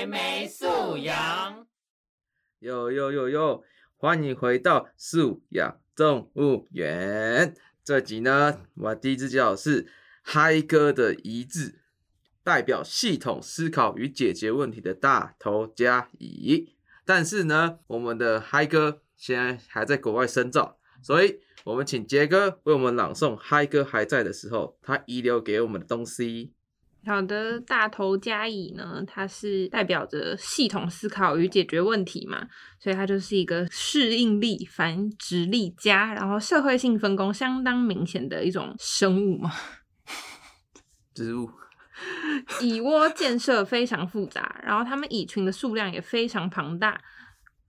还没素养。哟哟哟哟，欢迎回到素养动物园。这集呢，我第一次叫是嗨哥的遗志，代表系统思考与解决问题的大头加乙。但是呢，我们的嗨哥现在还在国外深造，所以我们请杰哥为我们朗诵嗨哥还在的时候，他遗留给我们的东西。好的，大头加乙呢，它是代表着系统思考与解决问题嘛，所以它就是一个适应力、繁殖力佳，然后社会性分工相当明显的一种生物嘛。植物。蚁窝建设非常复杂，然后它们蚁群的数量也非常庞大。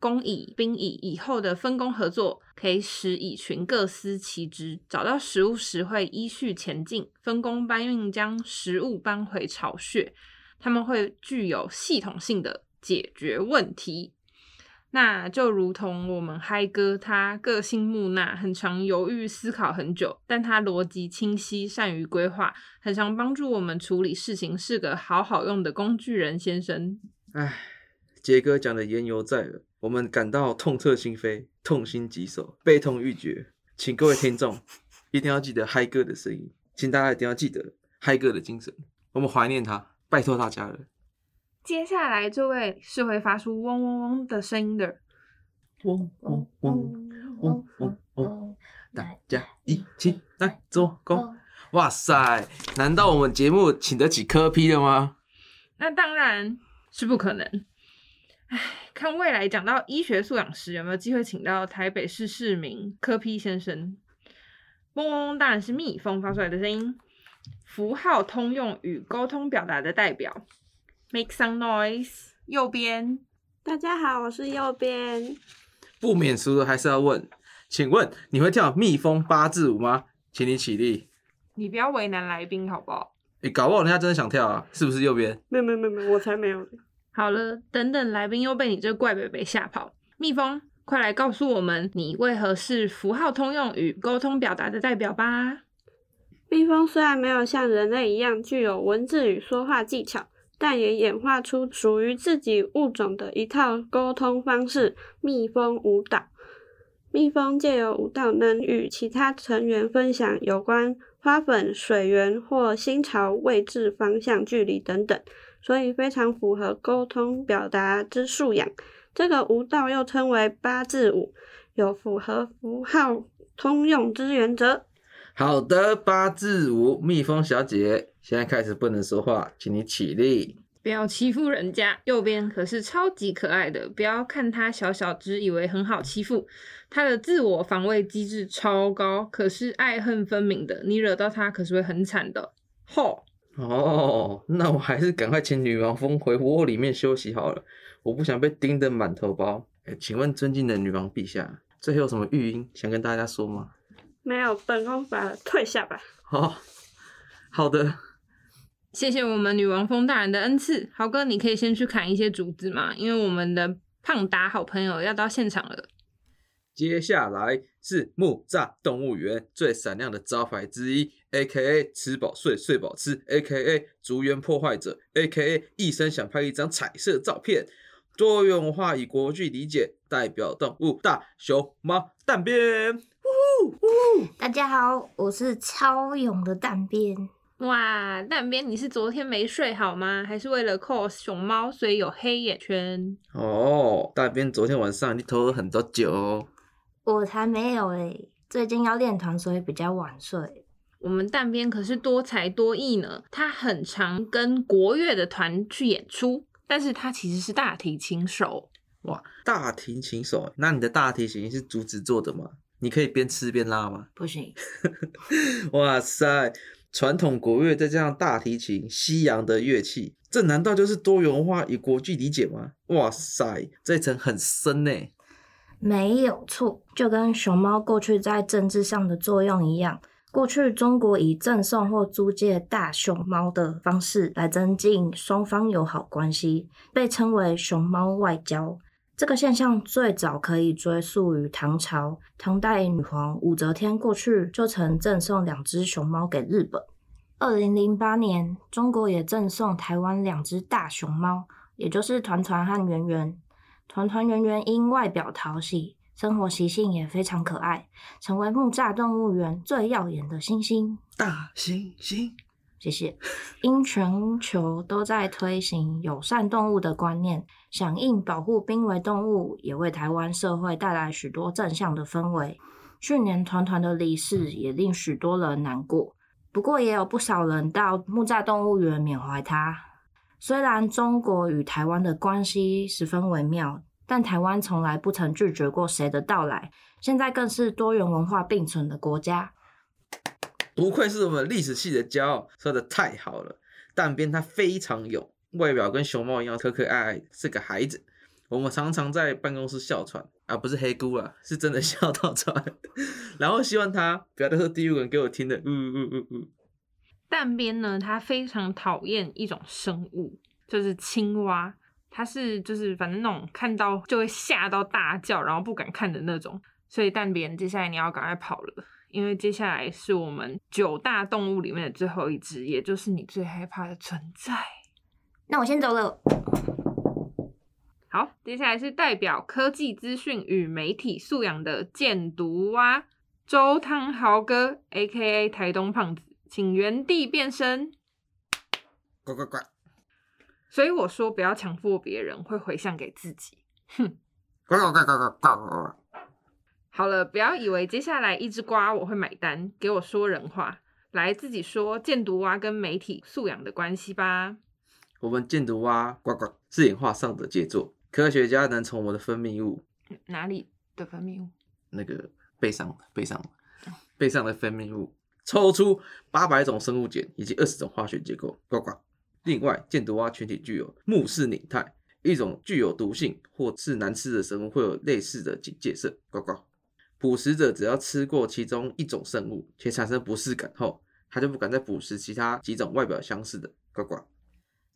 工蚁、兵蚁以后的分工合作，可以使蚁群各司其职，找到食物时会依序前进，分工搬运将食物搬回巢穴。它们会具有系统性的解决问题。那就如同我们嗨哥，他个性木讷，很常犹豫思考很久，但他逻辑清晰，善于规划，很常帮助我们处理事情，是个好好用的工具人先生。唉，杰哥讲的言犹在耳，我们感到痛彻心扉，痛心疾首，悲痛欲绝。请各位听众一定要记得嗨哥的声音，请大家一定要记得嗨哥的精神，我们怀念他，拜托大家了。接下来这位是会发出嗡嗡嗡的声音的，嗡嗡嗡嗡嗡嗡，大家一起来做工。哇塞，难道我们节目请得起科批了吗？那当然是不可能。唉，看未来讲到医学素养时，有没有机会请到台北市市民柯批先生？嗡嗡嗡当然是蜜蜂发出来的声音，符号通用与沟通表达的代表。Make some noise。右边，大家好，我是右边。不免俗的还是要问，请问你会跳蜜蜂八字舞吗？请你起立。你不要为难来宾好不好？诶，搞不好人家真的想跳啊，是不是右边？没有没有没有，我才没有。好了，等等，来宾又被你这怪北北吓跑。蜜蜂，快来告诉我们，你为何是符号通用与沟通表达的代表吧？蜜蜂虽然没有像人类一样具有文字与说话技巧，但也演化出属于自己物种的一套沟通方式——蜜蜂舞蹈。蜜蜂借由舞蹈能与其他成员分享有关花粉、水源或新巢位置、方向、距离等等。所以非常符合沟通表达之素养。这个舞蹈又称为八字舞，有符合符号通用之原则。好的，八字舞，蜜蜂小姐，现在开始不能说话，请你起立。不要欺负人家。右边可是超级可爱的，不要看它小小只，以为很好欺负。它的自我防卫机制超高，可是爱恨分明的，你惹到它可是会很惨的。吼！哦，那我还是赶快请女王蜂回窝里面休息好了，我不想被叮得满头包。哎，请问尊敬的女王陛下，最后有什么御音想跟大家说吗？没有，本宫把退下吧。好，好的，谢谢我们女王蜂大人的恩赐。豪哥，你可以先去砍一些竹子嘛，因为我们的胖达好朋友要到现场了。接下来是木栅动物园最闪亮的招牌之一，A.K.A. 吃饱睡，睡饱吃，A.K.A. 竹园破坏者，A.K.A. 一生想拍一张彩色照片。多元文化以国际理解，代表动物大熊猫蛋边。呜呜！大家好，我是超勇的蛋边。哇，蛋边，你是昨天没睡好吗？还是为了 cos 熊猫，所以有黑眼圈？哦，蛋边昨天晚上你偷了很多酒。我才没有诶，最近要练团，所以比较晚睡。我们蛋边可是多才多艺呢，他很常跟国乐的团去演出，但是他其实是大提琴手。哇，大提琴手，那你的大提琴是竹子做的吗？你可以边吃边拉吗？不行。哇塞，传统国乐再加上大提琴，西洋的乐器，这难道就是多元化与国际理解吗？哇塞，这层很深呢。没有错，就跟熊猫过去在政治上的作用一样。过去中国以赠送或租借大熊猫的方式来增进双方友好关系，被称为熊猫外交。这个现象最早可以追溯于唐朝，唐代女皇武则天过去就曾赠送两只熊猫给日本。二零零八年，中国也赠送台湾两只大熊猫。也就是团团和圆圆。团团圆圆因外表讨喜，生活习性也非常可爱，成为木栅动物园最耀眼的星星。大猩猩，谢谢。因全球都在推行友善动物的观念，响应保护濒危动物，也为台湾社会带来许多正向的氛围。去年团团的离世也令许多人难过，不过也有不少人到木栅动物园缅怀他。虽然中国与台湾的关系十分微妙，但台湾从来不曾拒绝过谁的到来，现在更是多元文化并存的国家。不愧是我们历史系的骄傲，说的太好了。但边他非常勇，外表跟熊猫一样可可爱爱，是个孩子。我们常常在办公室笑喘啊，不是黑姑啊，是真的 笑到喘。然后希望他不要再说第五个人给我听的，呜呜呜呜。蛋边呢，他非常讨厌一种生物，就是青蛙。它是就是反正那种看到就会吓到大叫，然后不敢看的那种。所以蛋边接下来你要赶快跑了，因为接下来是我们九大动物里面的最后一只，也就是你最害怕的存在。那我先走了。好，接下来是代表科技资讯与媒体素养的箭毒蛙周汤豪哥，A.K.A 台东胖子。请原地变身，呱呱呱！所以我说不要强迫别人，会回向给自己。哼！好了，不要以为接下来一只瓜我会买单，给我说人话，来自己说箭毒蛙跟媒体素养的关系吧。我们箭毒蛙呱呱是演化上的杰作，科学家能从我们的分泌物哪里的分泌物？那个背上背上背上的分泌物。抽出八百种生物碱以及二十种化学结构，呱呱。另外，箭毒蛙群体具有目视拟态，一种具有毒性或是难吃的生物会有类似的警戒色，呱呱。捕食者只要吃过其中一种生物且产生不适感后，他就不敢再捕食其他几种外表相似的，呱呱。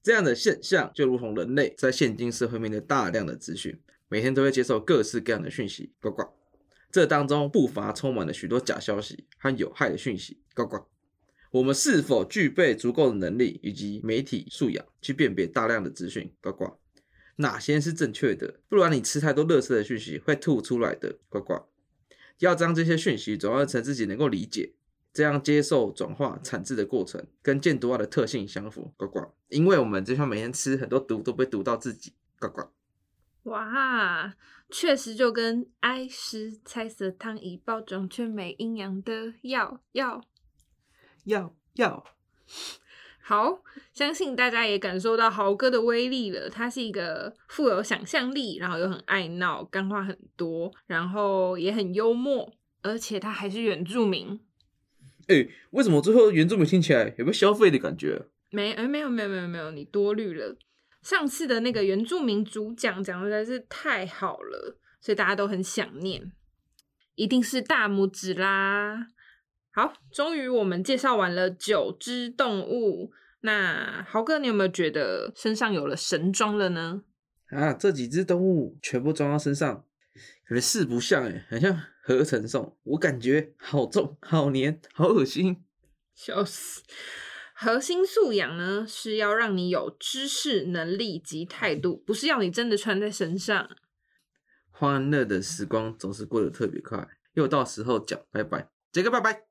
这样的现象就如同人类在现今社会面对大量的资讯，每天都会接受各式各样的讯息，呱呱。这当中不乏充满了许多假消息和有害的讯息。呱呱，我们是否具备足够的能力以及媒体素养去辨别大量的资讯？呱呱，哪些是正确的？不然你吃太多乐色的讯息会吐出来的。呱呱，要将这些讯息转换成自己能够理解，这样接受转化产制的过程跟箭毒蛙的特性相符。呱呱，因为我们就像每天吃很多毒都被毒到自己。呱呱。哇，确实就跟爱吃彩色汤以包装却没营养的药药药药。好，相信大家也感受到豪哥的威力了。他是一个富有想象力，然后又很爱闹，干话很多，然后也很幽默，而且他还是原住民。哎，为什么最后原住民听起来有个消费的感觉？没，哎，没有，没有，没有，没有，你多虑了。上次的那个原住民主讲讲的实在是太好了，所以大家都很想念，一定是大拇指啦！好，终于我们介绍完了九只动物，那豪哥，你有没有觉得身上有了神装了呢？啊，这几只动物全部装到身上，可能四不像哎，很像合成送，我感觉好重、好黏、好恶心，笑死！核心素养呢，是要让你有知识、能力及态度，不是要你真的穿在身上。欢乐的时光总是过得特别快，又到时候讲拜拜，杰哥拜拜。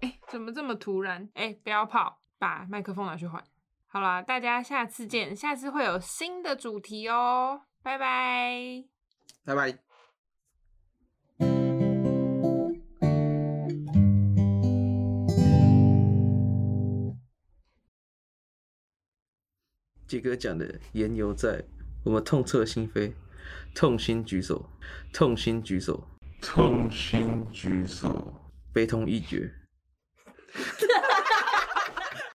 哎，怎么这么突然？哎，不要跑，把麦克风拿去换。好啦，大家下次见，下次会有新的主题哦，拜拜，拜拜。杰哥讲的言犹在，我们痛彻心扉，痛心举手，痛心举手，痛心举手，悲痛欲绝。